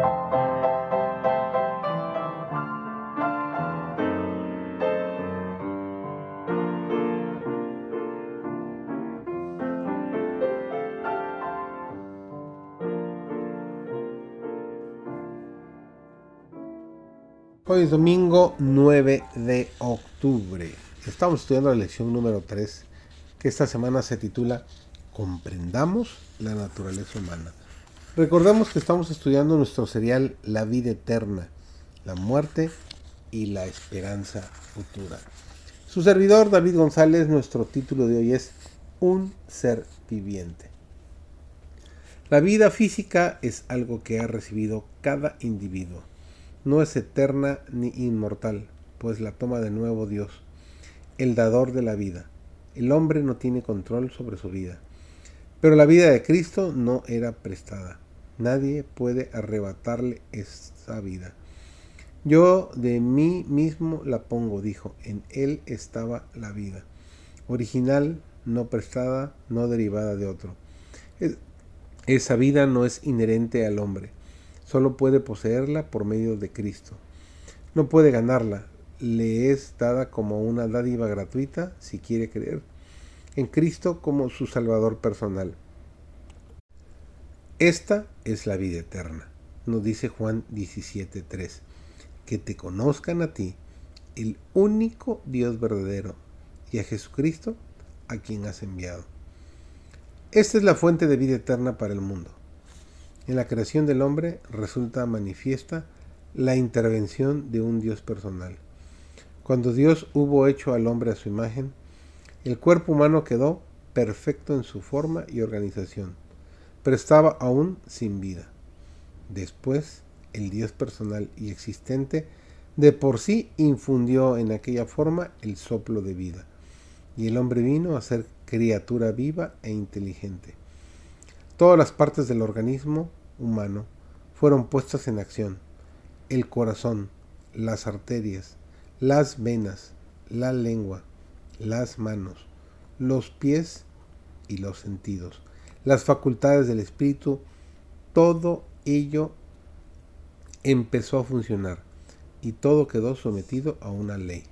Hoy es domingo 9 de octubre. Estamos estudiando la lección número 3, que esta semana se titula Comprendamos la naturaleza humana. Recordemos que estamos estudiando nuestro serial La vida eterna, la muerte y la esperanza futura. Su servidor David González, nuestro título de hoy es Un ser viviente. La vida física es algo que ha recibido cada individuo no es eterna ni inmortal, pues la toma de nuevo Dios, el dador de la vida. El hombre no tiene control sobre su vida. Pero la vida de Cristo no era prestada. Nadie puede arrebatarle esa vida. Yo de mí mismo la pongo, dijo. En él estaba la vida. Original, no prestada, no derivada de otro. Esa vida no es inherente al hombre solo puede poseerla por medio de Cristo. No puede ganarla, le es dada como una dádiva gratuita si quiere creer en Cristo como su Salvador personal. Esta es la vida eterna, nos dice Juan 17.3, que te conozcan a ti, el único Dios verdadero, y a Jesucristo, a quien has enviado. Esta es la fuente de vida eterna para el mundo. En la creación del hombre resulta manifiesta la intervención de un Dios personal. Cuando Dios hubo hecho al hombre a su imagen, el cuerpo humano quedó perfecto en su forma y organización, pero estaba aún sin vida. Después, el Dios personal y existente de por sí infundió en aquella forma el soplo de vida, y el hombre vino a ser criatura viva e inteligente. Todas las partes del organismo humano fueron puestas en acción. El corazón, las arterias, las venas, la lengua, las manos, los pies y los sentidos, las facultades del espíritu, todo ello empezó a funcionar y todo quedó sometido a una ley.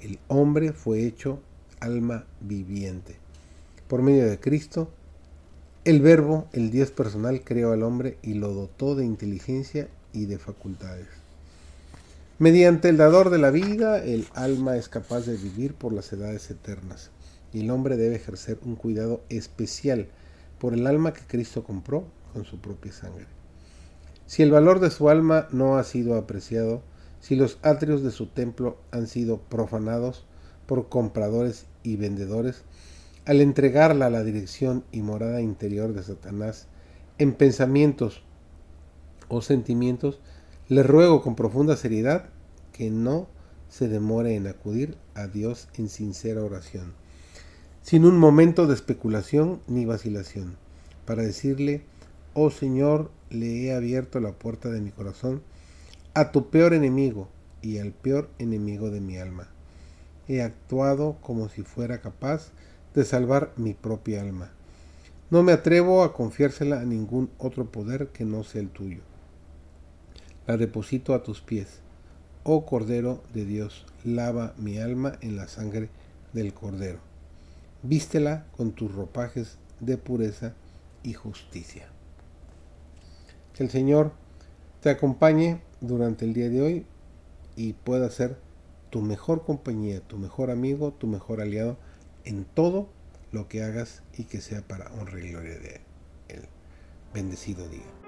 El hombre fue hecho alma viviente. Por medio de Cristo, el verbo, el Dios personal, creó al hombre y lo dotó de inteligencia y de facultades. Mediante el dador de la vida, el alma es capaz de vivir por las edades eternas, y el hombre debe ejercer un cuidado especial por el alma que Cristo compró con su propia sangre. Si el valor de su alma no ha sido apreciado, si los atrios de su templo han sido profanados por compradores y vendedores, al entregarla a la dirección y morada interior de Satanás en pensamientos o sentimientos, le ruego con profunda seriedad que no se demore en acudir a Dios en sincera oración, sin un momento de especulación ni vacilación, para decirle, oh Señor, le he abierto la puerta de mi corazón a tu peor enemigo y al peor enemigo de mi alma. He actuado como si fuera capaz de salvar mi propia alma. No me atrevo a confiársela a ningún otro poder que no sea el tuyo. La deposito a tus pies. Oh Cordero de Dios, lava mi alma en la sangre del Cordero. Vístela con tus ropajes de pureza y justicia. Que el Señor te acompañe durante el día de hoy y pueda ser tu mejor compañía, tu mejor amigo, tu mejor aliado en todo lo que hagas y que sea para honra y gloria de Él. Bendecido día.